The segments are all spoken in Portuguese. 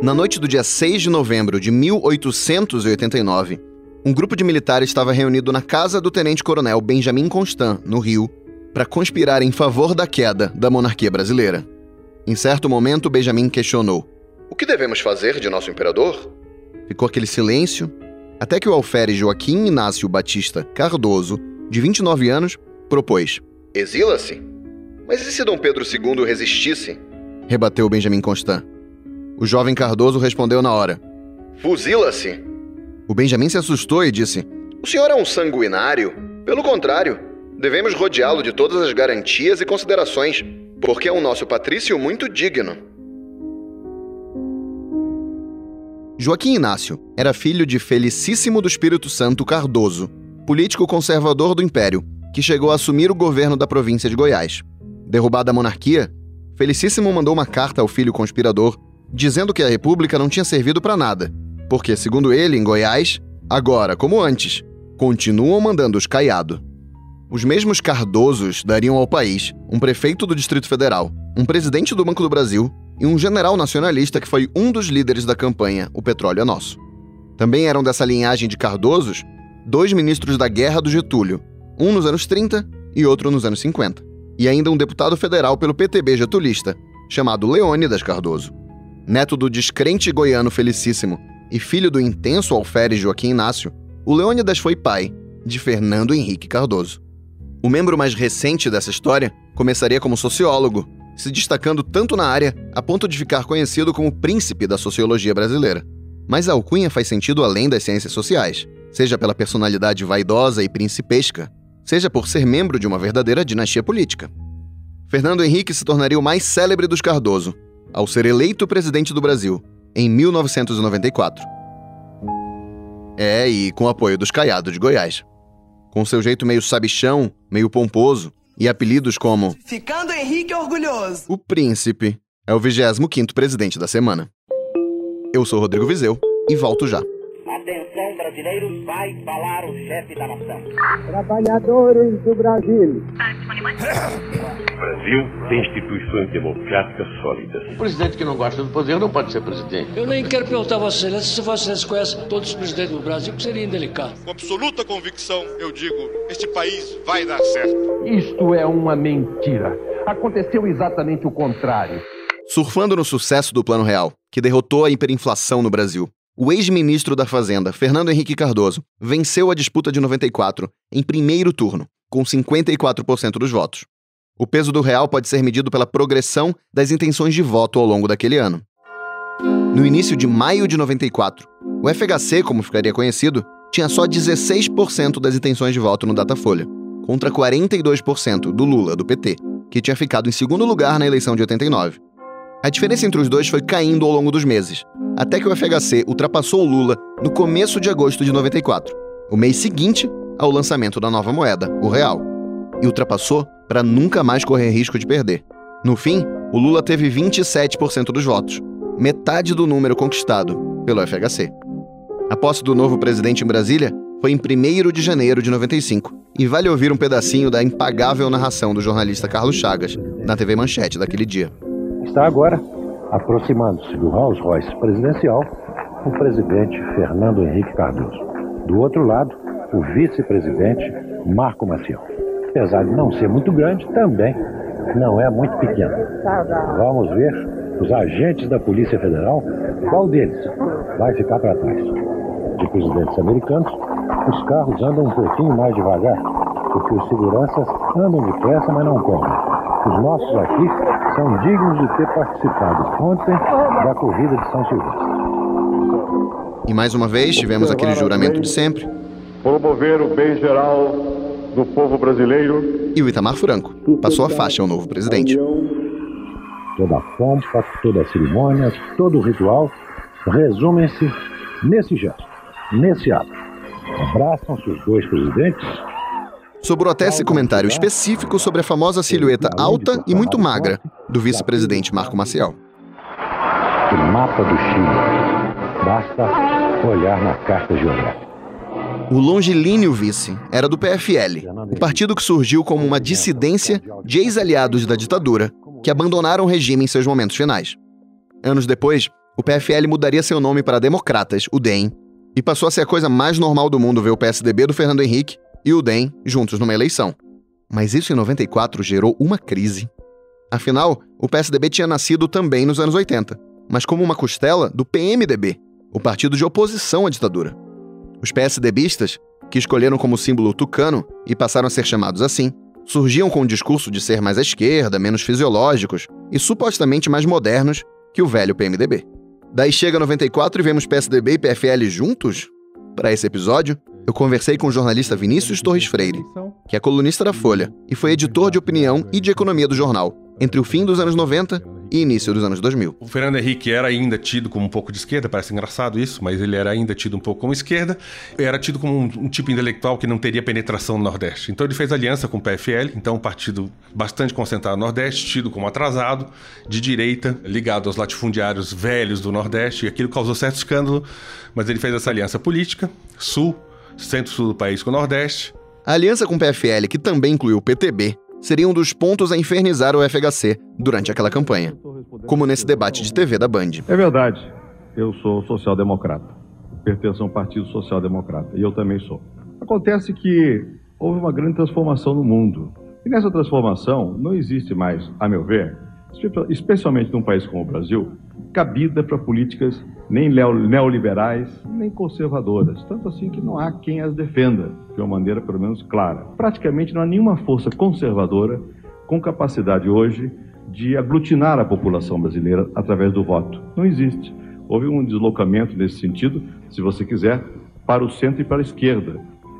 Na noite do dia 6 de novembro de 1889, um grupo de militares estava reunido na casa do tenente-coronel Benjamin Constant, no Rio, para conspirar em favor da queda da monarquia brasileira. Em certo momento, Benjamin questionou: O que devemos fazer de nosso imperador? Ficou aquele silêncio, até que o alferes Joaquim Inácio Batista Cardoso, de 29 anos, propôs: Exila-se? Mas e se Dom Pedro II resistisse? Rebateu Benjamin Constant. O jovem Cardoso respondeu na hora: Fuzila-se! O Benjamin se assustou e disse: O senhor é um sanguinário? Pelo contrário, devemos rodeá-lo de todas as garantias e considerações, porque é um nosso patrício muito digno. Joaquim Inácio era filho de Felicíssimo do Espírito Santo Cardoso, político conservador do Império, que chegou a assumir o governo da província de Goiás. Derrubada a monarquia, Felicíssimo mandou uma carta ao filho conspirador dizendo que a república não tinha servido para nada porque, segundo ele, em Goiás, agora, como antes, continuam mandando os caiado. Os mesmos Cardosos dariam ao país um prefeito do Distrito Federal, um presidente do Banco do Brasil e um general nacionalista que foi um dos líderes da campanha O Petróleo é Nosso. Também eram dessa linhagem de Cardosos dois ministros da Guerra do Getúlio, um nos anos 30 e outro nos anos 50, e ainda um deputado federal pelo PTB getulista, chamado Leônidas Cardoso. Neto do descrente goiano Felicíssimo e filho do intenso alferes Joaquim Inácio, o Leônidas foi pai de Fernando Henrique Cardoso. O membro mais recente dessa história começaria como sociólogo, se destacando tanto na área a ponto de ficar conhecido como príncipe da sociologia brasileira. Mas a alcunha faz sentido além das ciências sociais, seja pela personalidade vaidosa e principesca, seja por ser membro de uma verdadeira dinastia política. Fernando Henrique se tornaria o mais célebre dos Cardoso, ao ser eleito presidente do Brasil em 1994. É, e com o apoio dos Caiados de Goiás. Com seu jeito meio sabichão, meio pomposo, e apelidos como Ficando Henrique Orgulhoso. O Príncipe, é o 25º presidente da semana. Eu sou Rodrigo Vizeu e volto já. Brasileiros, vai falar o chefe da nação. Trabalhadores do Brasil. O Brasil tem instituições democráticas sólidas. O presidente que não gosta do poder não pode ser presidente. Eu nem quero perguntar a Vossa Excelência se Vossa Excelência conhece todos os presidentes do Brasil, que seria indelicado. Com absoluta convicção, eu digo: este país vai dar certo. Isto é uma mentira. Aconteceu exatamente o contrário. Surfando no sucesso do Plano Real, que derrotou a hiperinflação no Brasil, o ex-ministro da Fazenda, Fernando Henrique Cardoso, venceu a disputa de 94 em primeiro turno, com 54% dos votos. O peso do real pode ser medido pela progressão das intenções de voto ao longo daquele ano. No início de maio de 94, o FHC, como ficaria conhecido, tinha só 16% das intenções de voto no Datafolha, contra 42% do Lula, do PT, que tinha ficado em segundo lugar na eleição de 89. A diferença entre os dois foi caindo ao longo dos meses, até que o FHC ultrapassou o Lula no começo de agosto de 94, o mês seguinte ao lançamento da nova moeda, o real, e ultrapassou para nunca mais correr risco de perder. No fim, o Lula teve 27% dos votos, metade do número conquistado pelo FHC. A posse do novo presidente em Brasília foi em 1 de janeiro de 95, e vale ouvir um pedacinho da impagável narração do jornalista Carlos Chagas na TV Manchete daquele dia. Está agora aproximando-se do Rolls Royce presidencial o presidente Fernando Henrique Cardoso. Do outro lado, o vice-presidente Marco Maciel. Apesar de não ser muito grande, também não é muito pequeno. Vamos ver os agentes da Polícia Federal, qual deles vai ficar para trás. De presidentes americanos, os carros andam um pouquinho mais devagar, porque os seguranças andam depressa, mas não correm. Os nossos aqui são dignos de ter participado ontem da corrida de São Silvestre. E mais uma vez tivemos aquele juramento de sempre. Promover o bem geral do povo brasileiro. E o Itamar Franco passou a faixa ao novo presidente. Toda a pompa, toda a cerimônia, todo o ritual resumem-se nesse gesto, nesse ato. Abraçam-se os dois presidentes Sobrou até esse comentário específico sobre a famosa silhueta alta e muito magra do vice-presidente Marco Maciel. O mapa do Chile. Basta olhar na carta geográfica. O longilíneo vice era do PFL, o partido que surgiu como uma dissidência de ex-aliados da ditadura que abandonaram o regime em seus momentos finais. Anos depois, o PFL mudaria seu nome para Democratas, o DEM, e passou a ser a coisa mais normal do mundo ver o PSDB do Fernando Henrique e o DEM juntos numa eleição. Mas isso em 94 gerou uma crise. Afinal, o PSDB tinha nascido também nos anos 80, mas como uma costela do PMDB, o partido de oposição à ditadura. Os PSDBistas, que escolheram como símbolo o tucano e passaram a ser chamados assim, surgiam com o discurso de ser mais à esquerda, menos fisiológicos e supostamente mais modernos que o velho PMDB. Daí chega 94 e vemos PSDB e PFL juntos? Para esse episódio, eu conversei com o jornalista Vinícius Torres Freire, que é colunista da Folha e foi editor de opinião e de economia do jornal, entre o fim dos anos 90 e início dos anos 2000. O Fernando Henrique era ainda tido como um pouco de esquerda, parece engraçado isso, mas ele era ainda tido um pouco como esquerda, era tido como um, um tipo intelectual que não teria penetração no Nordeste. Então ele fez aliança com o PFL, então um partido bastante concentrado no Nordeste, tido como atrasado, de direita, ligado aos latifundiários velhos do Nordeste, e aquilo causou certo escândalo, mas ele fez essa aliança política, Sul, centro-sul do país com o Nordeste. A aliança com o PFL, que também incluiu o PTB, seria um dos pontos a infernizar o FHC durante aquela campanha, como nesse debate de TV da Band. É verdade, eu sou social-democrata, pertenço a um partido social-democrata, e eu também sou. Acontece que houve uma grande transformação no mundo, e nessa transformação não existe mais, a meu ver, especialmente num país como o Brasil, cabida para políticas nem neoliberais, nem conservadoras. Tanto assim que não há quem as defenda, de uma maneira pelo menos clara. Praticamente não há nenhuma força conservadora com capacidade hoje de aglutinar a população brasileira através do voto. Não existe. Houve um deslocamento nesse sentido, se você quiser, para o centro e para a esquerda.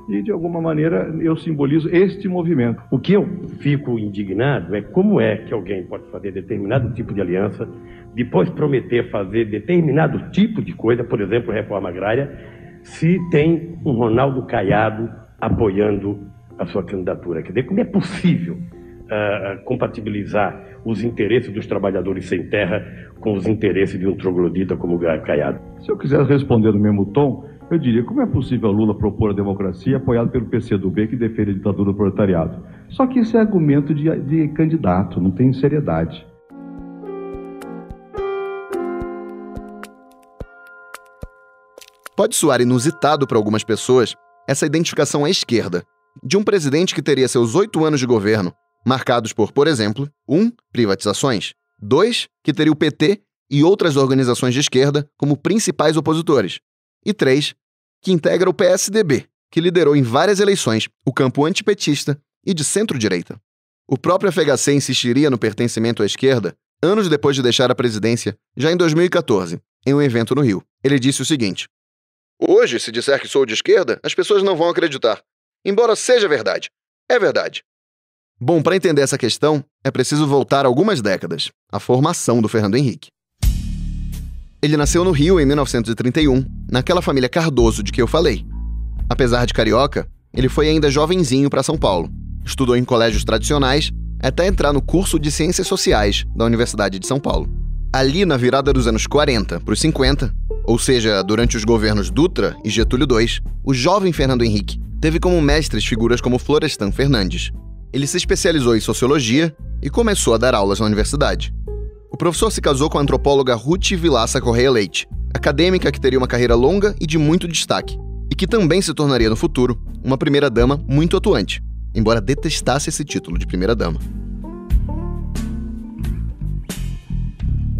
E, de alguma maneira, eu simbolizo este movimento. O que eu fico indignado é como é que alguém pode fazer determinado tipo de aliança depois prometer fazer determinado tipo de coisa, por exemplo, reforma agrária, se tem um Ronaldo Caiado apoiando a sua candidatura. Quer dizer, como é possível uh, compatibilizar os interesses dos trabalhadores sem terra com os interesses de um troglodita como o Caiado? Se eu quiser responder no mesmo tom, eu diria, como é possível Lula propor a democracia apoiado pelo PCdoB que defende a ditadura do proletariado? Só que isso é argumento de, de candidato, não tem seriedade. Pode soar inusitado para algumas pessoas essa identificação à esquerda, de um presidente que teria seus oito anos de governo marcados por, por exemplo, 1. Um, privatizações, 2. que teria o PT e outras organizações de esquerda como principais opositores, e 3. que integra o PSDB, que liderou em várias eleições o campo antipetista e de centro-direita. O próprio FHC insistiria no pertencimento à esquerda anos depois de deixar a presidência, já em 2014, em um evento no Rio. Ele disse o seguinte: Hoje, se disser que sou de esquerda, as pessoas não vão acreditar. Embora seja verdade. É verdade. Bom, para entender essa questão, é preciso voltar algumas décadas à formação do Fernando Henrique. Ele nasceu no Rio em 1931, naquela família Cardoso de que eu falei. Apesar de carioca, ele foi ainda jovenzinho para São Paulo. Estudou em colégios tradicionais até entrar no curso de Ciências Sociais da Universidade de São Paulo. Ali, na virada dos anos 40 para os 50, ou seja, durante os governos Dutra e Getúlio II, o jovem Fernando Henrique teve como mestres figuras como Florestan Fernandes. Ele se especializou em sociologia e começou a dar aulas na universidade. O professor se casou com a antropóloga Ruth Vilaça Correia Leite, acadêmica que teria uma carreira longa e de muito destaque, e que também se tornaria no futuro uma primeira-dama muito atuante, embora detestasse esse título de primeira-dama.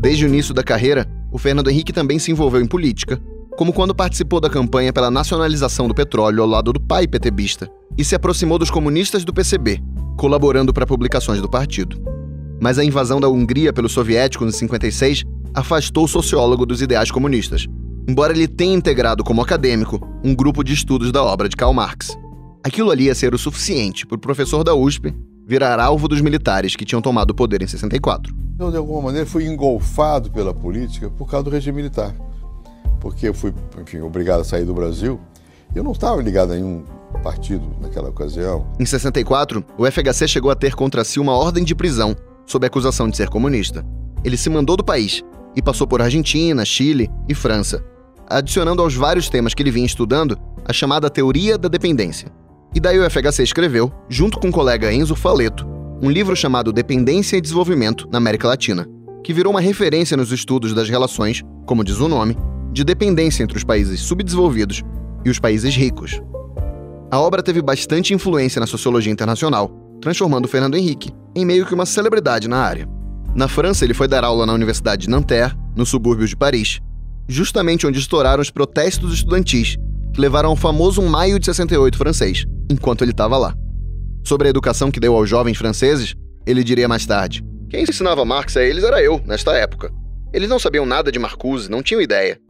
Desde o início da carreira, o Fernando Henrique também se envolveu em política, como quando participou da campanha pela nacionalização do petróleo ao lado do pai petebista e se aproximou dos comunistas do PCB, colaborando para publicações do partido. Mas a invasão da Hungria pelos soviéticos em 56 afastou o sociólogo dos ideais comunistas, embora ele tenha integrado como acadêmico um grupo de estudos da obra de Karl Marx. Aquilo ali ia ser o suficiente para o professor da USP virar alvo dos militares que tinham tomado o poder em 64. Eu, de alguma maneira, fui engolfado pela política por causa do regime militar. Porque eu fui, enfim, obrigado a sair do Brasil. Eu não estava ligado a nenhum partido naquela ocasião. Em 64, o FHC chegou a ter contra si uma ordem de prisão sob acusação de ser comunista. Ele se mandou do país e passou por Argentina, Chile e França, adicionando aos vários temas que ele vinha estudando a chamada teoria da dependência. E daí o FHC escreveu, junto com o colega Enzo Faleto, um livro chamado Dependência e Desenvolvimento na América Latina, que virou uma referência nos estudos das relações, como diz o nome, de dependência entre os países subdesenvolvidos e os países ricos. A obra teve bastante influência na sociologia internacional, transformando Fernando Henrique em meio que uma celebridade na área. Na França, ele foi dar aula na Universidade de Nanterre, no subúrbio de Paris, justamente onde estouraram os protestos estudantis que levaram ao famoso Maio de 68 francês, enquanto ele estava lá. Sobre a educação que deu aos jovens franceses, ele diria mais tarde: Quem ensinava Marx a eles era eu, nesta época. Eles não sabiam nada de Marcuse, não tinham ideia.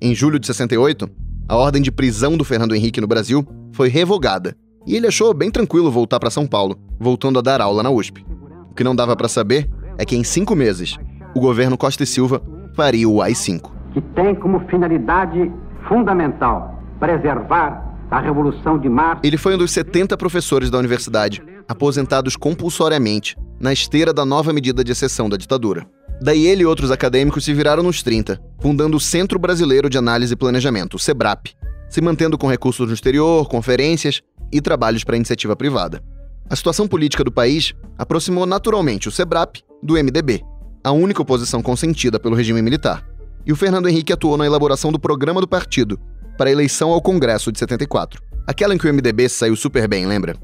Em julho de 68, a ordem de prisão do Fernando Henrique no Brasil foi revogada e ele achou bem tranquilo voltar para São Paulo, voltando a dar aula na USP. O que não dava para saber é que em cinco meses, o governo Costa e Silva faria o AI-5. Que tem como finalidade fundamental preservar a Revolução de Março. Ele foi um dos 70 professores da universidade, aposentados compulsoriamente, na esteira da nova medida de exceção da ditadura. Daí ele e outros acadêmicos se viraram nos 30, fundando o Centro Brasileiro de Análise e Planejamento, o SEBRAP, se mantendo com recursos no exterior, conferências e trabalhos para iniciativa privada. A situação política do país aproximou naturalmente o SEBRAP do MDB, a única oposição consentida pelo regime militar. E o Fernando Henrique atuou na elaboração do programa do partido para a eleição ao Congresso de 74, aquela em que o MDB saiu super bem, lembra?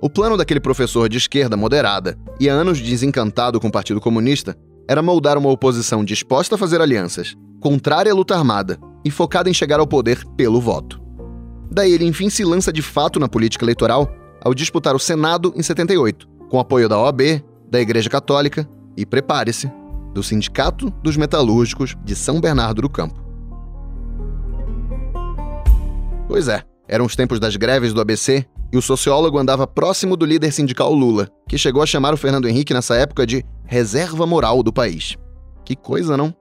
O plano daquele professor de esquerda moderada e há anos desencantado com o Partido Comunista era moldar uma oposição disposta a fazer alianças, contrária à luta armada e focada em chegar ao poder pelo voto. Daí ele enfim se lança de fato na política eleitoral ao disputar o Senado em 78, com apoio da OAB, da Igreja Católica e, prepare-se, do Sindicato dos Metalúrgicos de São Bernardo do Campo. Pois é, eram os tempos das greves do ABC e o sociólogo andava próximo do líder sindical Lula, que chegou a chamar o Fernando Henrique nessa época de reserva moral do país. Que coisa, não?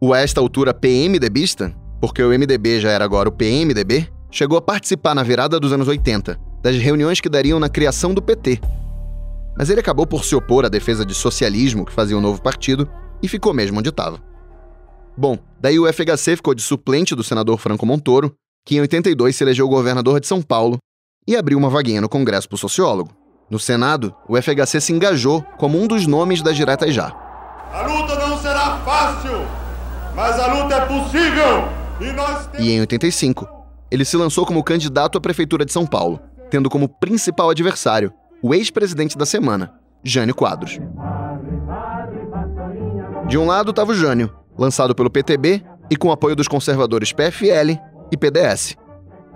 O a esta altura PMDBista, porque o MDB já era agora o PMDB, chegou a participar na virada dos anos 80 das reuniões que dariam na criação do PT. Mas ele acabou por se opor à defesa de socialismo que fazia o novo partido e ficou mesmo onde estava. Bom, daí o FHC ficou de suplente do senador Franco Montoro, que em 82 se elegeu governador de São Paulo e abriu uma vaguinha no Congresso para o sociólogo. No Senado, o FHC se engajou como um dos nomes das diretas já. A luta não será fácil, mas a luta é possível e nós temos... E em 85, ele se lançou como candidato à prefeitura de São Paulo, tendo como principal adversário o ex-presidente da semana, Jânio Quadros. De um lado estava o Jânio, lançado pelo PTB e com apoio dos conservadores PFL e PDS.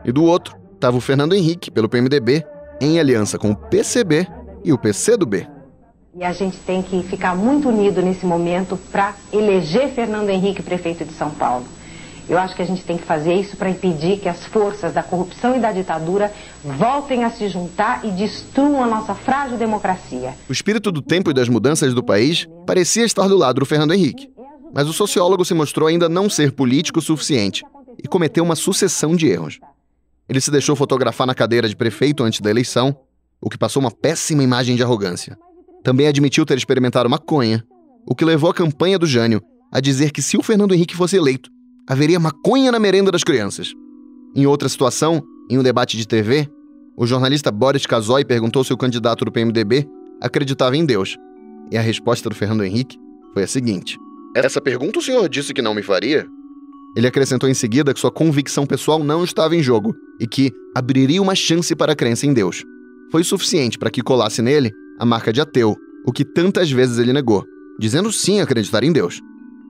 E do outro, estava o Fernando Henrique, pelo PMDB, em aliança com o PCB e o PCdoB. E a gente tem que ficar muito unido nesse momento para eleger Fernando Henrique prefeito de São Paulo. Eu acho que a gente tem que fazer isso para impedir que as forças da corrupção e da ditadura voltem a se juntar e destruam a nossa frágil democracia. O espírito do tempo e das mudanças do país parecia estar do lado do Fernando Henrique. Mas o sociólogo se mostrou ainda não ser político o suficiente e cometeu uma sucessão de erros. Ele se deixou fotografar na cadeira de prefeito antes da eleição, o que passou uma péssima imagem de arrogância. Também admitiu ter experimentado maconha, o que levou a campanha do Jânio a dizer que se o Fernando Henrique fosse eleito, haveria maconha na merenda das crianças. Em outra situação, em um debate de TV, o jornalista Boris Casoy perguntou se o candidato do PMDB acreditava em Deus. E a resposta do Fernando Henrique foi a seguinte: Essa pergunta o senhor disse que não me faria? Ele acrescentou em seguida que sua convicção pessoal não estava em jogo e que abriria uma chance para a crença em Deus. Foi suficiente para que colasse nele a marca de ateu, o que tantas vezes ele negou, dizendo sim acreditar em Deus.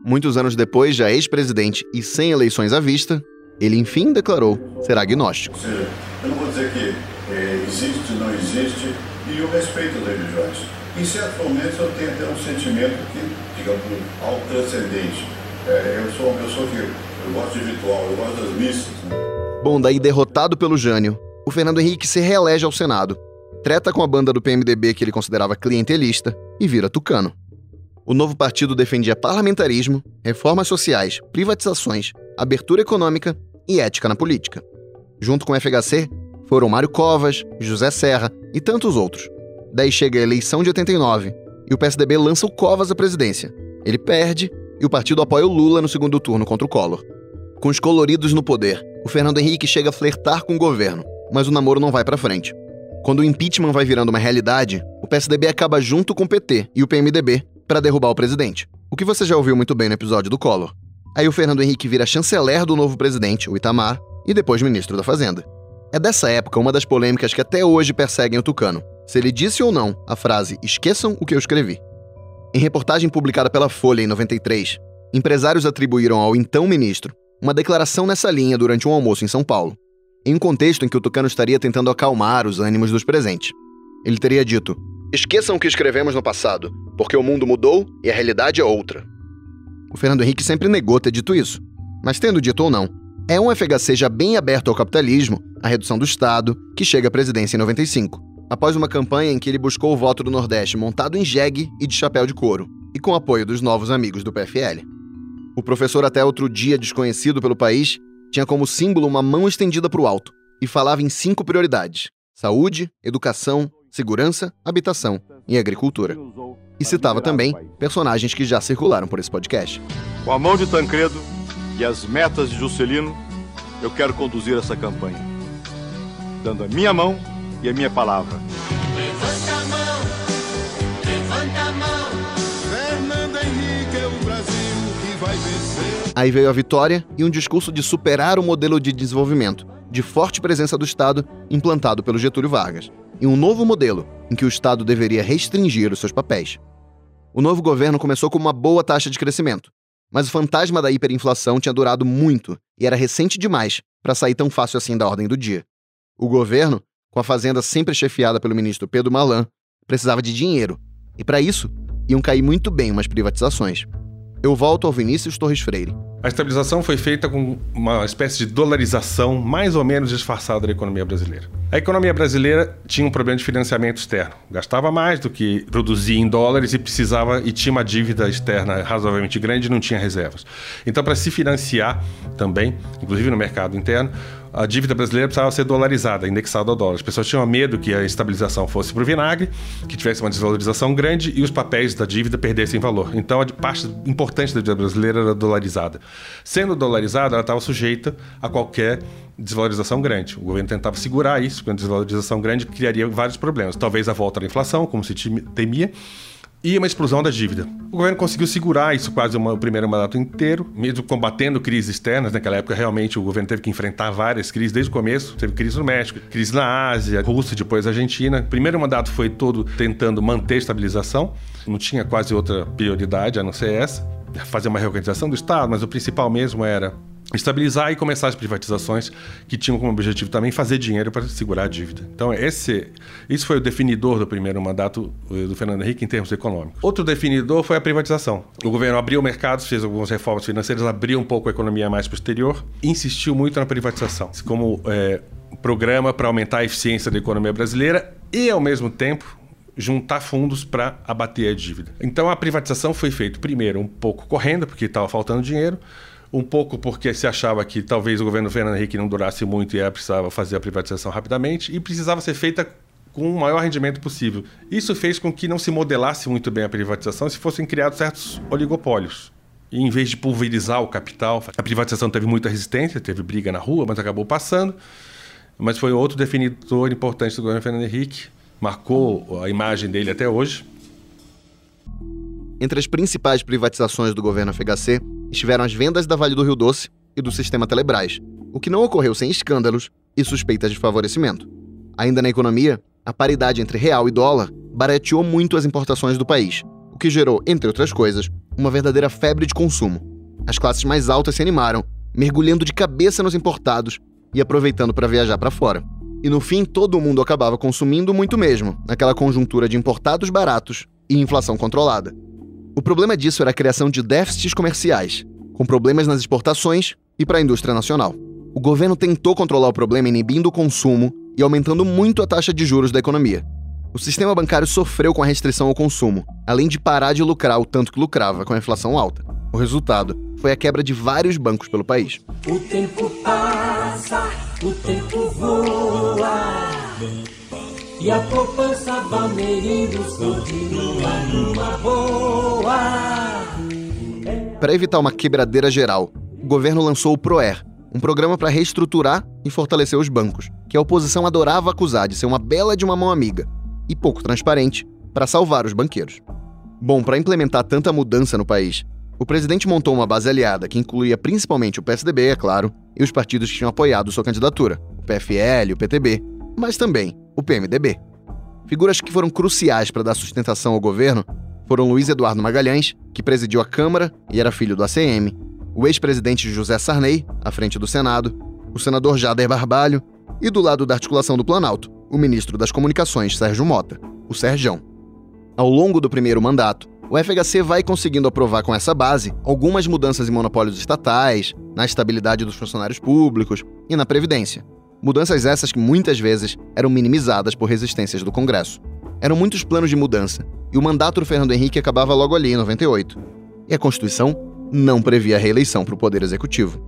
Muitos anos depois, já ex-presidente e sem eleições à vista, ele enfim declarou ser agnóstico. Ou seja, eu não vou dizer que é, existe, não existe, e eu respeito as religiões. Em certos momentos eu tenho até um sentimento que, digamos, algo transcendente. É, eu sou uma pessoa que eu gosto de ritual, eu gosto das missas. Né? Bom, daí derrotado pelo Jânio, o Fernando Henrique se reelege ao Senado, treta com a banda do PMDB que ele considerava clientelista e vira tucano. O novo partido defendia parlamentarismo, reformas sociais, privatizações, abertura econômica e ética na política. Junto com o FHC, foram Mário Covas, José Serra e tantos outros. Daí chega a eleição de 89 e o PSDB lança o Covas à presidência. Ele perde e o partido apoia o Lula no segundo turno contra o Collor. Com os coloridos no poder, o Fernando Henrique chega a flertar com o governo, mas o namoro não vai para frente. Quando o impeachment vai virando uma realidade, o PSDB acaba junto com o PT e o PMDB para derrubar o presidente, o que você já ouviu muito bem no episódio do Collor. Aí o Fernando Henrique vira chanceler do novo presidente, o Itamar, e depois ministro da Fazenda. É dessa época uma das polêmicas que até hoje perseguem o Tucano, se ele disse ou não a frase esqueçam o que eu escrevi. Em reportagem publicada pela Folha em 93, empresários atribuíram ao então ministro uma declaração nessa linha durante um almoço em São Paulo, em um contexto em que o Tucano estaria tentando acalmar os ânimos dos presentes. Ele teria dito: Esqueçam o que escrevemos no passado, porque o mundo mudou e a realidade é outra. O Fernando Henrique sempre negou ter dito isso, mas tendo dito ou não, é um FHC já bem aberto ao capitalismo, à redução do Estado, que chega à presidência em 95, após uma campanha em que ele buscou o voto do Nordeste montado em jegue e de chapéu de couro, e com apoio dos novos amigos do PFL. O professor, até outro dia desconhecido pelo país, tinha como símbolo uma mão estendida para o alto e falava em cinco prioridades: saúde, educação, segurança, habitação e agricultura. E citava também personagens que já circularam por esse podcast. Com a mão de Tancredo e as metas de Juscelino, eu quero conduzir essa campanha, dando a minha mão e a minha palavra. Levanta a mão, levanta a mão. Fernando Henrique é o Brasil que vai vencer. Aí veio a vitória e um discurso de superar o modelo de desenvolvimento, de forte presença do Estado implantado pelo Getúlio Vargas, e um novo modelo em que o Estado deveria restringir os seus papéis. O novo governo começou com uma boa taxa de crescimento, mas o fantasma da hiperinflação tinha durado muito e era recente demais para sair tão fácil assim da ordem do dia. O governo, com a fazenda sempre chefiada pelo ministro Pedro Malan, precisava de dinheiro, e para isso iam cair muito bem umas privatizações. Eu volto ao Vinícius Torres Freire. A estabilização foi feita com uma espécie de dolarização mais ou menos disfarçada da economia brasileira. A economia brasileira tinha um problema de financiamento externo. Gastava mais do que produzia em dólares e precisava e tinha uma dívida externa razoavelmente grande e não tinha reservas. Então, para se financiar também, inclusive no mercado interno, a dívida brasileira precisava ser dolarizada, indexada ao dólar. As pessoas tinham medo que a estabilização fosse para o vinagre, que tivesse uma desvalorização grande e os papéis da dívida perdessem valor. Então, a parte importante da dívida brasileira era dolarizada. Sendo dolarizada, ela estava sujeita a qualquer desvalorização grande. O governo tentava segurar isso, porque a desvalorização grande criaria vários problemas. Talvez a volta da inflação, como se temia, e uma explosão da dívida. O governo conseguiu segurar isso quase uma, o primeiro mandato inteiro, mesmo combatendo crises externas. Naquela época, realmente, o governo teve que enfrentar várias crises desde o começo. Teve crise no México, crise na Ásia, Rússia, depois Argentina. O primeiro mandato foi todo tentando manter estabilização. Não tinha quase outra prioridade a não ser essa. Fazer uma reorganização do Estado, mas o principal mesmo era estabilizar e começar as privatizações que tinham como objetivo também fazer dinheiro para segurar a dívida. Então esse isso foi o definidor do primeiro mandato eh, do Fernando Henrique em termos econômicos. Outro definidor foi a privatização. O governo abriu mercados, fez algumas reformas financeiras, abriu um pouco a economia mais para o exterior, insistiu muito na privatização como é, programa para aumentar a eficiência da economia brasileira e ao mesmo tempo juntar fundos para abater a dívida. Então a privatização foi feita primeiro um pouco correndo porque estava faltando dinheiro um pouco porque se achava que talvez o governo Fernando Henrique não durasse muito e precisava fazer a privatização rapidamente e precisava ser feita com o maior rendimento possível. Isso fez com que não se modelasse muito bem a privatização se fossem criados certos oligopólios. E em vez de pulverizar o capital, a privatização teve muita resistência, teve briga na rua, mas acabou passando. Mas foi outro definidor importante do governo Fernando Henrique, marcou a imagem dele até hoje. Entre as principais privatizações do governo FHC estiveram as vendas da Vale do Rio Doce e do sistema Telebrás, o que não ocorreu sem escândalos e suspeitas de favorecimento. Ainda na economia, a paridade entre real e dólar barateou muito as importações do país, o que gerou, entre outras coisas, uma verdadeira febre de consumo. As classes mais altas se animaram, mergulhando de cabeça nos importados e aproveitando para viajar para fora. E no fim, todo mundo acabava consumindo muito mesmo, naquela conjuntura de importados baratos e inflação controlada. O problema disso era a criação de déficits comerciais, com problemas nas exportações e para a indústria nacional. O governo tentou controlar o problema inibindo o consumo e aumentando muito a taxa de juros da economia. O sistema bancário sofreu com a restrição ao consumo, além de parar de lucrar o tanto que lucrava com a inflação alta. O resultado foi a quebra de vários bancos pelo país. O tempo passa, o tempo voa. E a poupança Bameirinhos continua numa boa. Para evitar uma quebradeira geral, o governo lançou o PROER, um programa para reestruturar e fortalecer os bancos, que a oposição adorava acusar de ser uma bela de uma mão amiga e pouco transparente para salvar os banqueiros. Bom, para implementar tanta mudança no país, O presidente montou uma base aliada que incluía principalmente o PSDB, é claro, e os partidos que tinham apoiado sua candidatura, o PFL, o PTB, mas também o PMDB. Figuras que foram cruciais para dar sustentação ao governo foram Luiz Eduardo Magalhães, que presidiu a Câmara e era filho do ACM, o ex-presidente José Sarney, à frente do Senado, o senador Jader Barbalho e, do lado da articulação do Planalto, o ministro das Comunicações, Sérgio Mota, o Serjão. Ao longo do primeiro mandato, o FHC vai conseguindo aprovar com essa base algumas mudanças em monopólios estatais, na estabilidade dos funcionários públicos e na Previdência. Mudanças essas que muitas vezes eram minimizadas por resistências do Congresso. Eram muitos planos de mudança, e o mandato do Fernando Henrique acabava logo ali, em 98. E a Constituição não previa reeleição para o Poder Executivo.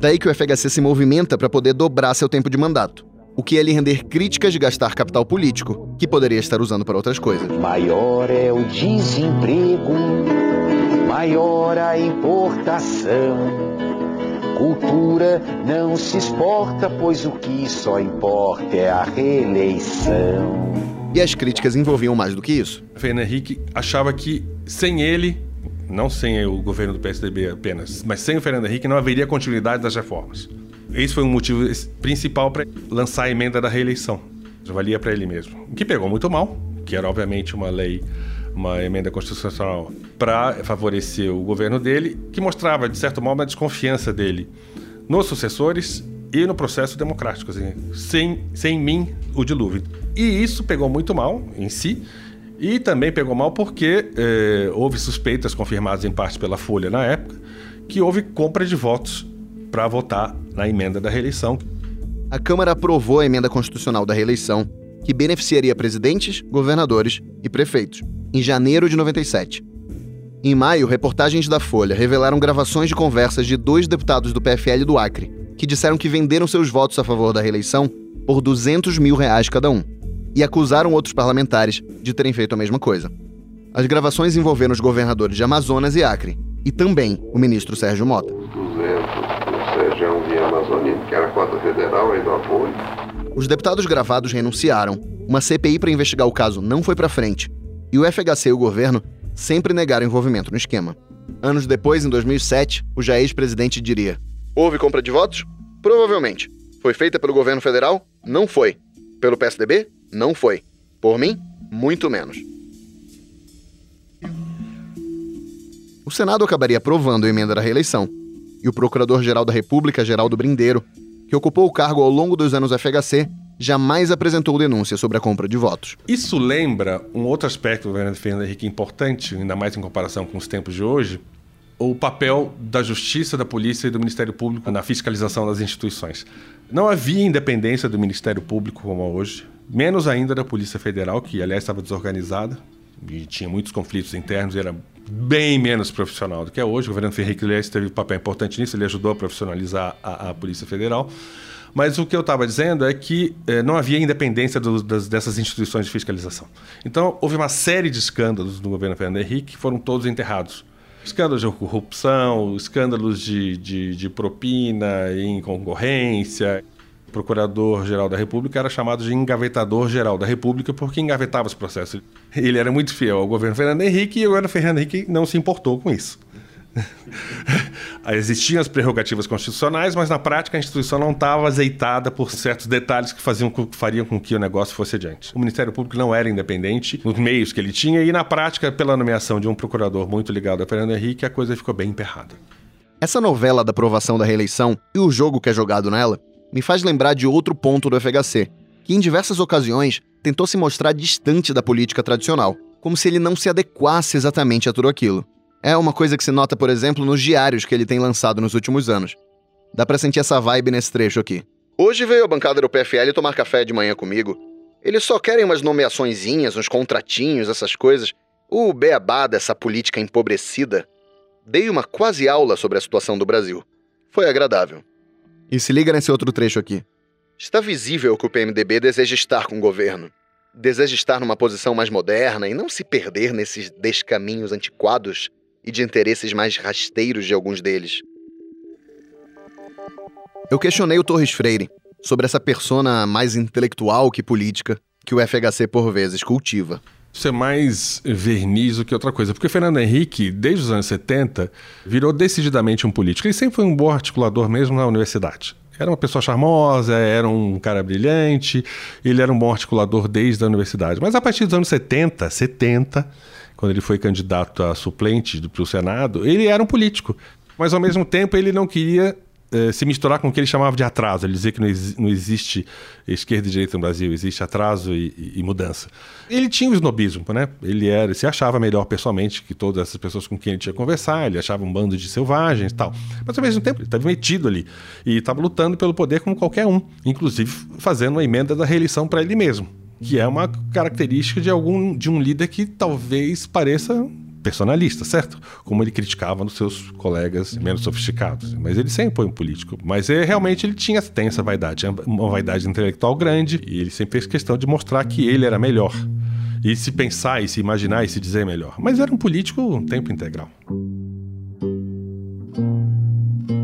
Daí que o FHC se movimenta para poder dobrar seu tempo de mandato, o que ia lhe render críticas de gastar capital político, que poderia estar usando para outras coisas. Maior é o desemprego, maior a importação. Cultura não se exporta, pois o que só importa é a reeleição. E as críticas envolviam mais do que isso. Fernando Henrique achava que sem ele, não sem o governo do PSDB apenas, mas sem o Fernando Henrique não haveria continuidade das reformas. Esse foi um motivo principal para lançar a emenda da reeleição. Já valia para ele mesmo. O que pegou muito mal, que era obviamente uma lei, uma emenda constitucional para favorecer o governo dele, que mostrava, de certo modo, a desconfiança dele nos sucessores e no processo democrático. Assim, sem, sem mim, o dilúvio. E isso pegou muito mal em si. E também pegou mal porque eh, houve suspeitas confirmadas em parte pela Folha na época que houve compra de votos para votar na emenda da reeleição. A Câmara aprovou a emenda constitucional da reeleição, que beneficiaria presidentes, governadores e prefeitos, em janeiro de 97. Em maio, reportagens da Folha revelaram gravações de conversas de dois deputados do PFL do Acre, que disseram que venderam seus votos a favor da reeleição por 200 mil reais cada um e acusaram outros parlamentares de terem feito a mesma coisa. As gravações envolveram os governadores de Amazonas e Acre, e também o ministro Sérgio Mota. 200 do Sérgio Amazonino, que era cota federal apoio. Os deputados gravados renunciaram, uma CPI para investigar o caso não foi para frente, e o FHC e o governo sempre negaram envolvimento no esquema. Anos depois, em 2007, o já ex-presidente diria: Houve compra de votos? Provavelmente. Foi feita pelo governo federal? Não foi. Pelo PSDB? Não foi. Por mim, muito menos. O Senado acabaria aprovando a emenda da reeleição, e o Procurador-Geral da República, Geraldo Brindeiro, que ocupou o cargo ao longo dos anos FHC, jamais apresentou denúncia sobre a compra de votos. Isso lembra um outro aspecto do governo Fernando Henrique importante, ainda mais em comparação com os tempos de hoje, o papel da Justiça, da Polícia e do Ministério Público na fiscalização das instituições. Não havia independência do Ministério Público como hoje, menos ainda da Polícia Federal, que aliás estava desorganizada e tinha muitos conflitos internos e era bem menos profissional do que é hoje. O governo Henrique aliás teve um papel importante nisso, ele ajudou a profissionalizar a, a Polícia Federal. Mas o que eu estava dizendo é que eh, não havia independência do, das, dessas instituições de fiscalização. Então, houve uma série de escândalos no governo Fernando Henrique que foram todos enterrados. Escândalos de corrupção, escândalos de, de, de propina em concorrência. Procurador-Geral da República era chamado de engavetador-geral da República porque engavetava os processos. Ele era muito fiel ao governo Fernando Henrique e o governo Fernando Henrique não se importou com isso. Existiam as prerrogativas constitucionais, mas na prática a instituição não estava azeitada por certos detalhes que faziam, fariam com que o negócio fosse adiante. O Ministério Público não era independente nos meios que ele tinha e na prática, pela nomeação de um procurador muito ligado a Fernando Henrique, a coisa ficou bem emperrada. Essa novela da aprovação da reeleição e o jogo que é jogado nela me faz lembrar de outro ponto do FHC, que em diversas ocasiões tentou se mostrar distante da política tradicional, como se ele não se adequasse exatamente a tudo aquilo. É uma coisa que se nota, por exemplo, nos diários que ele tem lançado nos últimos anos. Dá pra sentir essa vibe nesse trecho aqui. Hoje veio a bancada do PFL tomar café de manhã comigo. Eles só querem umas nomeaçõezinhas, uns contratinhos, essas coisas. O beabá dessa política empobrecida. Dei uma quase aula sobre a situação do Brasil. Foi agradável. E se liga nesse outro trecho aqui. Está visível que o PMDB deseja estar com o governo. Deseja estar numa posição mais moderna e não se perder nesses descaminhos antiquados e de interesses mais rasteiros de alguns deles. Eu questionei o Torres Freire sobre essa persona mais intelectual que política que o FHC por vezes cultiva. Isso é mais verniz do que outra coisa. Porque o Fernando Henrique, desde os anos 70, virou decididamente um político. Ele sempre foi um bom articulador mesmo na universidade. Era uma pessoa charmosa, era um cara brilhante, ele era um bom articulador desde a universidade. Mas a partir dos anos 70, 70, quando ele foi candidato a suplente para o Senado, ele era um político. Mas ao mesmo tempo ele não queria eh, se misturar com o que ele chamava de atraso. Ele dizia que não, não existe esquerda e direita no Brasil, existe atraso e, e, e, mudança. Ele tinha o snobismo, né? Ele era, se achava melhor pessoalmente que todas essas pessoas com quem ele tinha que conversar, ele achava um bando de selvagens e tal. Mas ao mesmo tempo ele estava metido ali e estava lutando pelo poder como qualquer um, inclusive fazendo uma emenda da reeleição para ele mesmo. Que é uma característica de algum de um líder que talvez pareça personalista, certo? Como ele criticava nos seus colegas menos sofisticados. Mas ele sempre foi um político. Mas é, realmente ele tinha, tem essa vaidade, uma vaidade intelectual grande, e ele sempre fez questão de mostrar que ele era melhor. E se pensar, e se imaginar, e se dizer melhor. Mas era um político um tempo integral.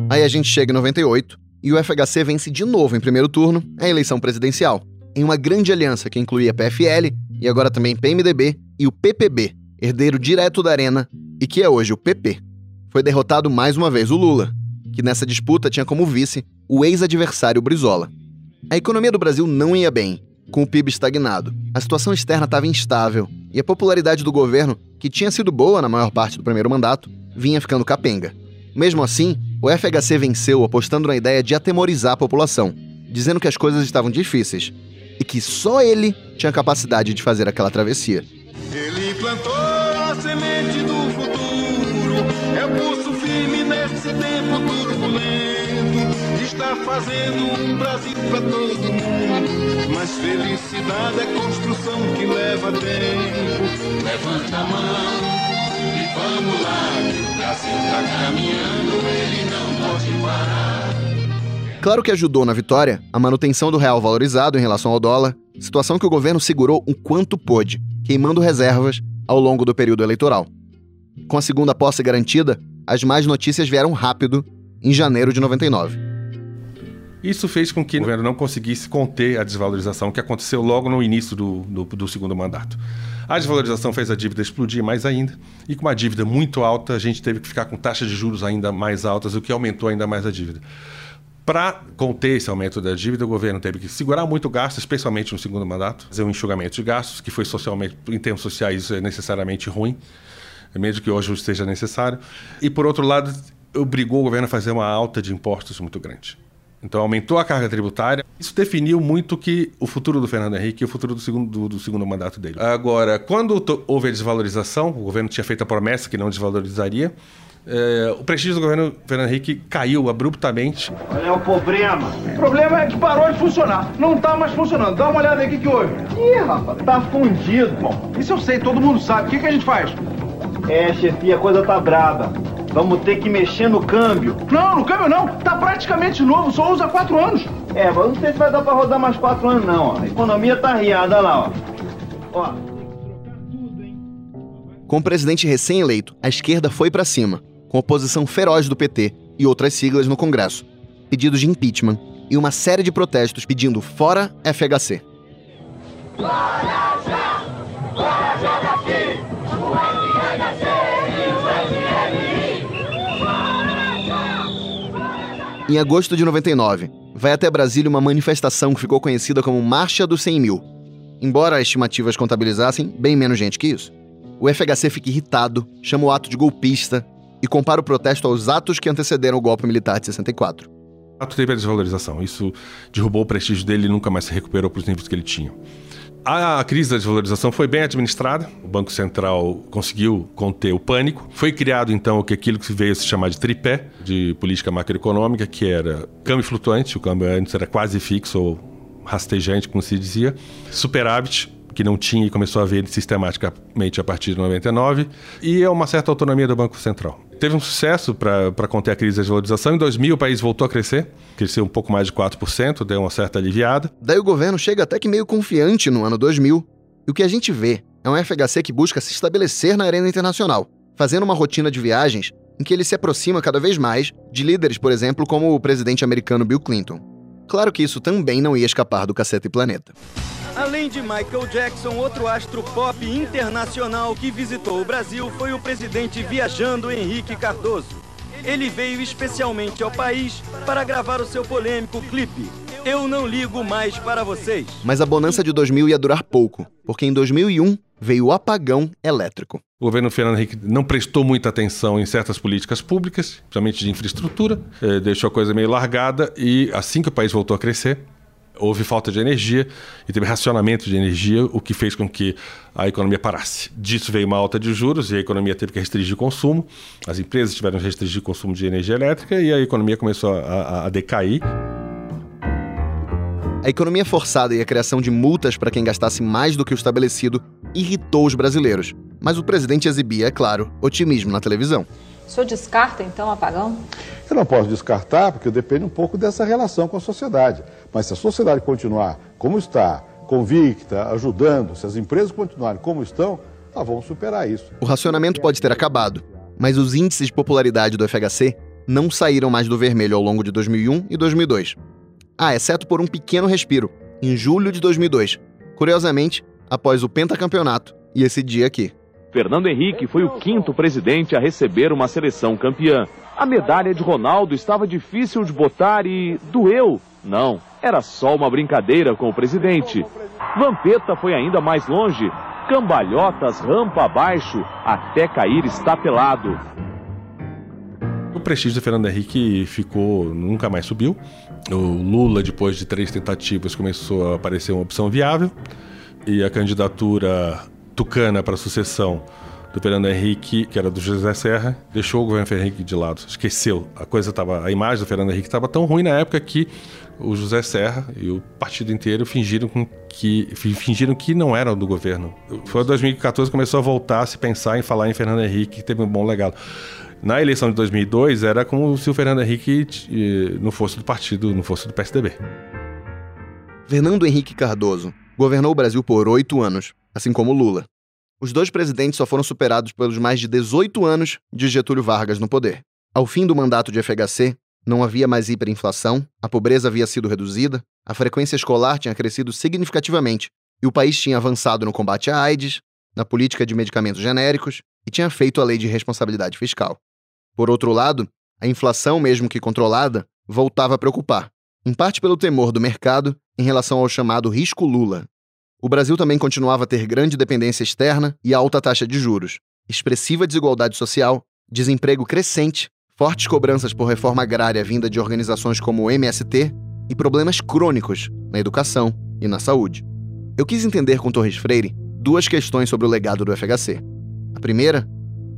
Aí a gente chega em 98 e o FHC vence de novo em primeiro turno a eleição presidencial, em uma grande aliança que incluía PFL e agora também PMDB e o PPB, herdeiro direto da Arena e que é hoje o PP. Foi derrotado mais uma vez o Lula, que nessa disputa tinha como vice o ex-adversário Brizola. A economia do Brasil não ia bem, com o PIB estagnado. A situação externa estava instável e a popularidade do governo, que tinha sido boa na maior parte do primeiro mandato, vinha ficando capenga. Mesmo assim, o FHC venceu apostando na ideia de atemorizar a população, dizendo que as coisas estavam difíceis e que só ele tinha capacidade de fazer aquela travessia. Ele plantou a semente do futuro, é o pulso firme nesse tempo turbulento. Está fazendo um Brasil para todo mundo, mas felicidade é construção que leva tempo. Levanta a mão e vamos lá, que o Brasil está caminhando, ele não pode parar. Claro que ajudou na vitória a manutenção do real valorizado em relação ao dólar, situação que o governo segurou o quanto pôde queimando reservas ao longo do período eleitoral. Com a segunda posse garantida, as más notícias vieram rápido em janeiro de 99. Isso fez com que o governo não conseguisse conter a desvalorização que aconteceu logo no início do, do, do, segundo mandato. A desvalorização fez a dívida explodir mais ainda, e com uma dívida muito alta, a gente teve que ficar com taxas de juros ainda mais altas, o que aumentou ainda mais a dívida. Para conter esse aumento da dívida, o governo teve que segurar muito gasto, especialmente no segundo mandato, fazer um enxugamento de gastos, que foi socialmente, em termos sociais, isso é necessariamente ruim, mesmo que hoje seja necessário. E, por outro lado, obrigou o governo a fazer uma alta de impostos muito grande. Então, aumentou a carga tributária. Isso definiu muito que o futuro do Fernando Henrique e o futuro do segundo, do, do segundo mandato dele. Agora, quando houve a desvalorização, o governo tinha feito a promessa que não desvalorizaria, é, o prestígio do governo Fernando Henrique caiu abruptamente. Qual é o problema? O problema é que parou de funcionar. Não tá mais funcionando. Dá uma olhada aí o que, que houve. Ih, rapaz, tá fundido. Bom, isso eu sei, todo mundo sabe. O que, que a gente faz? É, chefia, a coisa tá braba. Vamos ter que mexer no câmbio. Não, no câmbio não. Tá praticamente novo, só usa quatro anos. É, mas não sei se vai dar pra rodar mais quatro anos, não. Ó. A economia tá riada lá, ó. Ó. Com o presidente recém-eleito, a esquerda foi para cima com oposição feroz do PT e outras siglas no Congresso, pedidos de impeachment e uma série de protestos pedindo fora FHC. Em agosto de 99, vai até Brasília uma manifestação que ficou conhecida como Marcha dos 100 mil. Embora as estimativas contabilizassem bem menos gente que isso. O FHC fica irritado, chama o ato de golpista e compara o protesto aos atos que antecederam o golpe militar de 64. O ato teve a desvalorização. Isso derrubou o prestígio dele e nunca mais se recuperou para os níveis que ele tinha. A crise da desvalorização foi bem administrada. O Banco Central conseguiu conter o pânico. Foi criado então aquilo que veio se chamar de tripé de política macroeconômica, que era câmbio flutuante, o câmbio antes era quase fixo ou rastejante, como se dizia, superávit, que não tinha e começou a ver sistematicamente a partir de 99, e é uma certa autonomia do Banco Central. Teve um sucesso para conter a crise da desvalorização. Em 2000, o país voltou a crescer, cresceu um pouco mais de 4%, deu uma certa aliviada. Daí o governo chega até que meio confiante no ano 2000. E o que a gente vê é um FHC que busca se estabelecer na arena internacional, fazendo uma rotina de viagens em que ele se aproxima cada vez mais de líderes, por exemplo, como o presidente americano Bill Clinton. Claro que isso também não ia escapar do Cacete Planeta. Além de Michael Jackson, outro astro pop internacional que visitou o Brasil foi o presidente viajando Henrique Cardoso. Ele veio especialmente ao país para gravar o seu polêmico clipe. Eu não ligo mais para vocês. Mas a bonança de 2000 ia durar pouco, porque em 2001 veio o apagão elétrico. O governo Fernando Henrique não prestou muita atenção em certas políticas públicas, principalmente de infraestrutura, eh, deixou a coisa meio largada e assim que o país voltou a crescer, houve falta de energia e teve racionamento de energia, o que fez com que a economia parasse. Disso veio uma alta de juros e a economia teve que restringir o consumo. As empresas tiveram que restringir o consumo de energia elétrica e a economia começou a, a, a decair. A economia forçada e a criação de multas para quem gastasse mais do que o estabelecido irritou os brasileiros. Mas o presidente exibia, é claro, otimismo na televisão. O senhor descarta, então, apagão? Eu não posso descartar, porque depende um pouco dessa relação com a sociedade. Mas se a sociedade continuar como está, convicta, ajudando, se as empresas continuarem como estão, nós vamos superar isso. O racionamento pode ter acabado, mas os índices de popularidade do FHC não saíram mais do vermelho ao longo de 2001 e 2002. Ah, exceto por um pequeno respiro, em julho de 2002. Curiosamente, após o pentacampeonato e esse dia aqui. Fernando Henrique foi o quinto presidente a receber uma seleção campeã. A medalha de Ronaldo estava difícil de botar e doeu. Não, era só uma brincadeira com o presidente. Vampeta foi ainda mais longe. Cambalhotas rampa abaixo até cair estapelado. O prestígio do Fernando Henrique ficou, nunca mais subiu. O Lula, depois de três tentativas, começou a aparecer uma opção viável. E a candidatura tucana para a sucessão do Fernando Henrique, que era do José Serra, deixou o governo Fernando Henrique de lado, esqueceu. A coisa tava, a imagem do Fernando Henrique estava tão ruim na época que o José Serra e o partido inteiro fingiram que fingiram que não eram do governo. Foi em 2014 que começou a voltar a se pensar em falar em Fernando Henrique, que teve um bom legado. Na eleição de 2002 era como se o Fernando Henrique eh, não fosse do partido, não fosse do PSDB. Fernando Henrique Cardoso governou o Brasil por oito anos, assim como Lula. Os dois presidentes só foram superados pelos mais de 18 anos de Getúlio Vargas no poder. Ao fim do mandato de FHC, não havia mais hiperinflação, a pobreza havia sido reduzida, a frequência escolar tinha crescido significativamente e o país tinha avançado no combate à AIDS, na política de medicamentos genéricos e tinha feito a lei de responsabilidade fiscal. Por outro lado, a inflação, mesmo que controlada, voltava a preocupar, em parte pelo temor do mercado em relação ao chamado risco Lula, o Brasil também continuava a ter grande dependência externa e alta taxa de juros, expressiva desigualdade social, desemprego crescente, fortes cobranças por reforma agrária vinda de organizações como o MST e problemas crônicos na educação e na saúde. Eu quis entender com Torres Freire duas questões sobre o legado do FHC. A primeira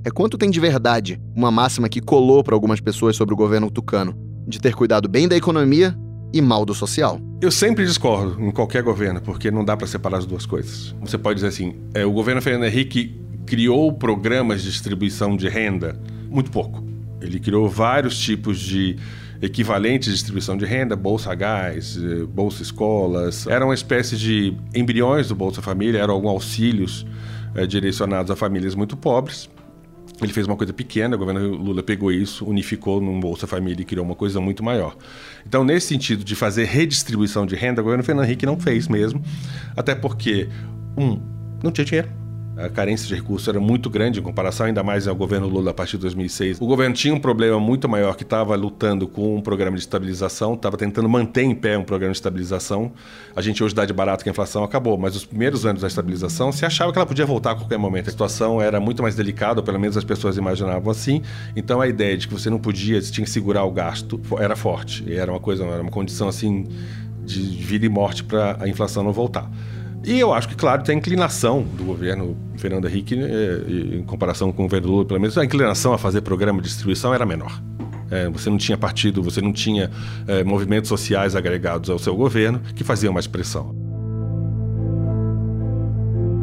é quanto tem de verdade uma máxima que colou para algumas pessoas sobre o governo tucano, de ter cuidado bem da economia e mal do social. Eu sempre discordo em qualquer governo, porque não dá para separar as duas coisas. Você pode dizer assim: é, o governo Fernando Henrique criou programas de distribuição de renda muito pouco. Ele criou vários tipos de equivalentes de distribuição de renda, Bolsa Gás, eh, Bolsa Escolas. Era uma espécie de embriões do Bolsa Família, eram alguns auxílios é, direcionados a famílias muito pobres. Ele fez uma coisa pequena, o governo Lula pegou isso, unificou num Bolsa Família e criou uma coisa muito maior. Então, nesse sentido de fazer redistribuição de renda, o governo Fernando Henrique não fez mesmo, até porque, um, não tinha dinheiro a carência de recursos era muito grande em comparação ainda mais ao governo Lula a partir de 2006. O governo tinha um problema muito maior que estava lutando com um programa de estabilização, estava tentando manter em pé um programa de estabilização. A gente hoje dá de barato que a inflação acabou, mas os primeiros anos da estabilização se achava que ela podia voltar a qualquer momento. A situação era muito mais delicada, pelo menos as pessoas imaginavam assim. Então a ideia de que você não podia, você tinha que segurar o gasto, era forte. Era uma coisa, era uma condição assim de vida e morte para a inflação não voltar. E eu acho que, claro, tem a inclinação do governo Fernando Henrique, é, em comparação com o governo Lula, pelo menos a inclinação a fazer programa de distribuição era menor. É, você não tinha partido, você não tinha é, movimentos sociais agregados ao seu governo que faziam mais pressão.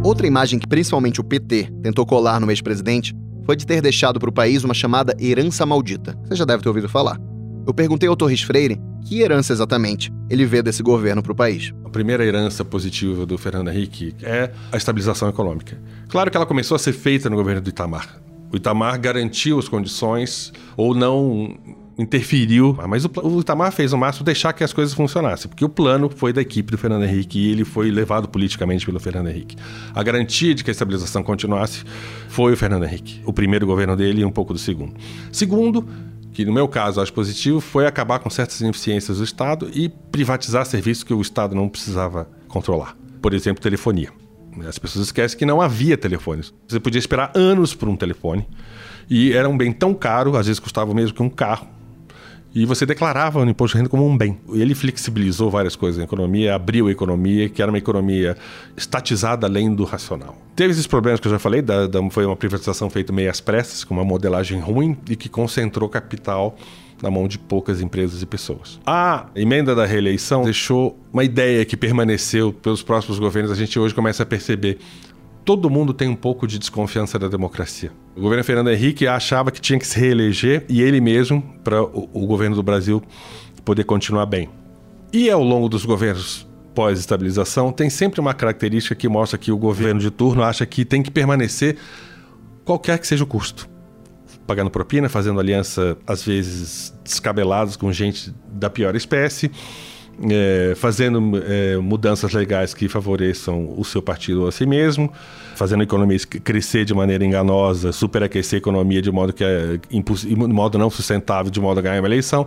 Outra imagem que principalmente o PT tentou colar no ex-presidente foi de ter deixado para o país uma chamada herança maldita. Você já deve ter ouvido falar. Eu perguntei ao Torres Freire que herança exatamente ele vê desse governo para o país. A primeira herança positiva do Fernando Henrique é a estabilização econômica. Claro que ela começou a ser feita no governo do Itamar. O Itamar garantiu as condições, ou não interferiu, mas o, o Itamar fez o máximo deixar que as coisas funcionassem, porque o plano foi da equipe do Fernando Henrique e ele foi levado politicamente pelo Fernando Henrique. A garantia de que a estabilização continuasse foi o Fernando Henrique, o primeiro governo dele e um pouco do segundo. Segundo, que no meu caso acho positivo, foi acabar com certas ineficiências do Estado e privatizar serviços que o Estado não precisava controlar. Por exemplo, telefonia. As pessoas esquecem que não havia telefones. Você podia esperar anos por um telefone e era um bem tão caro, às vezes custava mesmo que um carro. E você declarava o imposto de renda como um bem. Ele flexibilizou várias coisas na economia, abriu a economia, que era uma economia estatizada além do racional. Teve esses problemas que eu já falei, da, da, foi uma privatização feita meio às pressas, com uma modelagem ruim e que concentrou capital na mão de poucas empresas e pessoas. A emenda da reeleição deixou uma ideia que permaneceu pelos próximos governos, a gente hoje começa a perceber todo mundo tem um pouco de desconfiança da democracia. O governo Fernando Henrique achava que tinha que se reeleger e ele mesmo para o, o, governo do Brasil poder continuar bem. E ao longo dos governos pós-estabilização, tem sempre uma característica que mostra que o governo de turno acha que tem que permanecer qualquer que seja o custo. Pagando propina, fazendo aliança, às vezes descabeladas com gente da pior espécie, é, fazendo é, mudanças legais que favoreçam o seu partido a si mesmo, fazendo a economia crescer de maneira enganosa, superaquecer a economia de modo que é de modo não sustentável, de modo a ganhar uma eleição.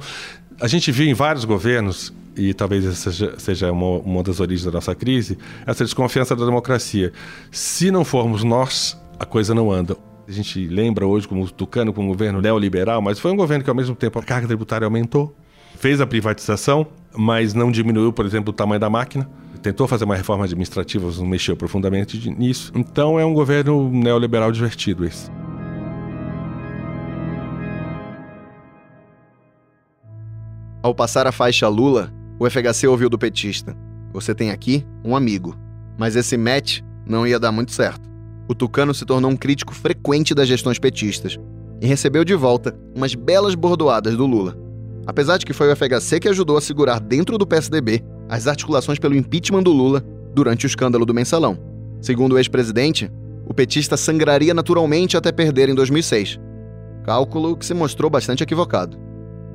A gente viu em vários governos e talvez essa seja, uma, uma das origens da nossa crise, essa desconfiança da democracia. Se não formos nós, a coisa não anda. A gente lembra hoje como o Tucano como um governo neoliberal, mas foi um governo que ao mesmo tempo a carga tributária aumentou, fez a privatização, mas não diminuiu, por exemplo, o tamanho da máquina. Tentou fazer uma reforma administrativa, não mexeu profundamente nisso. Então é um governo neoliberal divertido esse. Ao passar a faixa Lula, o FHC ouviu do petista: Você tem aqui um amigo. Mas esse match não ia dar muito certo. O Tucano se tornou um crítico frequente das gestões petistas e recebeu de volta umas belas bordoadas do Lula. Apesar de que foi o FHC que ajudou a segurar dentro do PSDB as articulações pelo impeachment do Lula durante o escândalo do mensalão. Segundo o ex-presidente, o petista sangraria naturalmente até perder em 2006. Cálculo que se mostrou bastante equivocado.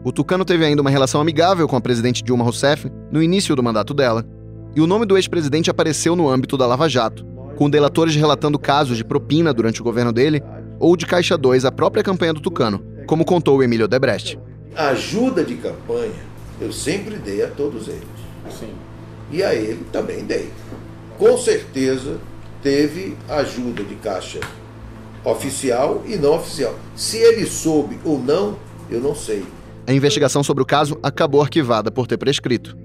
O Tucano teve ainda uma relação amigável com a presidente Dilma Rousseff no início do mandato dela, e o nome do ex-presidente apareceu no âmbito da Lava Jato, com delatores relatando casos de propina durante o governo dele ou de Caixa 2 a própria campanha do Tucano, como contou o Emílio Debrecht. Ajuda de campanha eu sempre dei a todos eles. Sim. E a ele também dei. Com certeza teve ajuda de caixa oficial e não oficial. Se ele soube ou não, eu não sei. A investigação sobre o caso acabou arquivada por ter prescrito.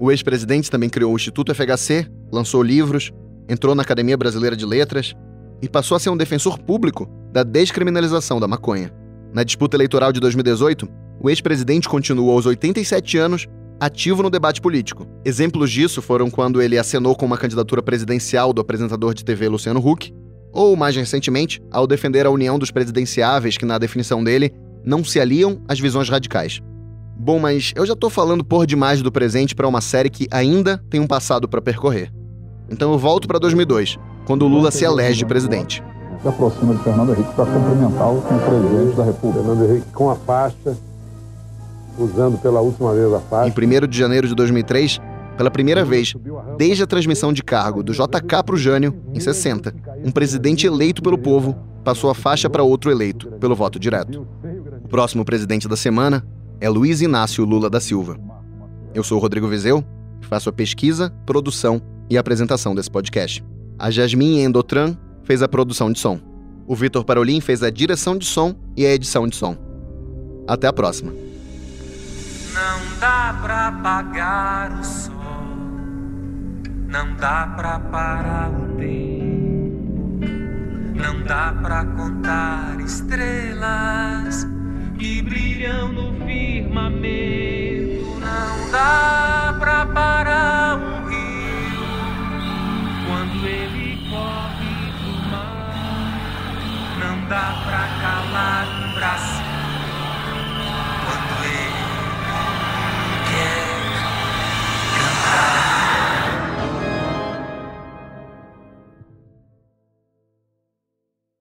O ex-presidente também criou o Instituto FHC, lançou livros, entrou na Academia Brasileira de Letras e passou a ser um defensor público da descriminalização da maconha. Na disputa eleitoral de 2018, o ex-presidente continuou aos 87 anos ativo no debate político. Exemplos disso foram quando ele acenou com uma candidatura presidencial do apresentador de TV Luciano Huck, ou, mais recentemente, ao defender a união dos presidenciáveis que, na definição dele, não se aliam às visões radicais. Bom, mas eu já tô falando por demais do presente para uma série que ainda tem um passado para percorrer. Então eu volto para 2002, quando o Lula se elege presidente se aproxima de Fernando Henrique para cumprimentá-lo como presidente da República. Fernando Henrique com a faixa, usando pela última vez a faixa. Em 1 de janeiro de 2003, pela primeira vez, desde a transmissão de cargo do JK para o Jânio, em 60, um presidente eleito pelo povo passou a faixa para outro eleito, pelo voto direto. O próximo presidente da semana é Luiz Inácio Lula da Silva. Eu sou o Rodrigo Vizeu e faço a pesquisa, produção e apresentação desse podcast. A Jasmine Endotran fez a produção de som. O Vitor Parolin fez a direção de som e a edição de som. Até a próxima. Não dá pra apagar o sol, não dá pra parar o tempo, não dá pra contar estrelas que brilham no firmamento, não dá pra parar um rio quando ele dá pra calar um braço quando ele quer cantar.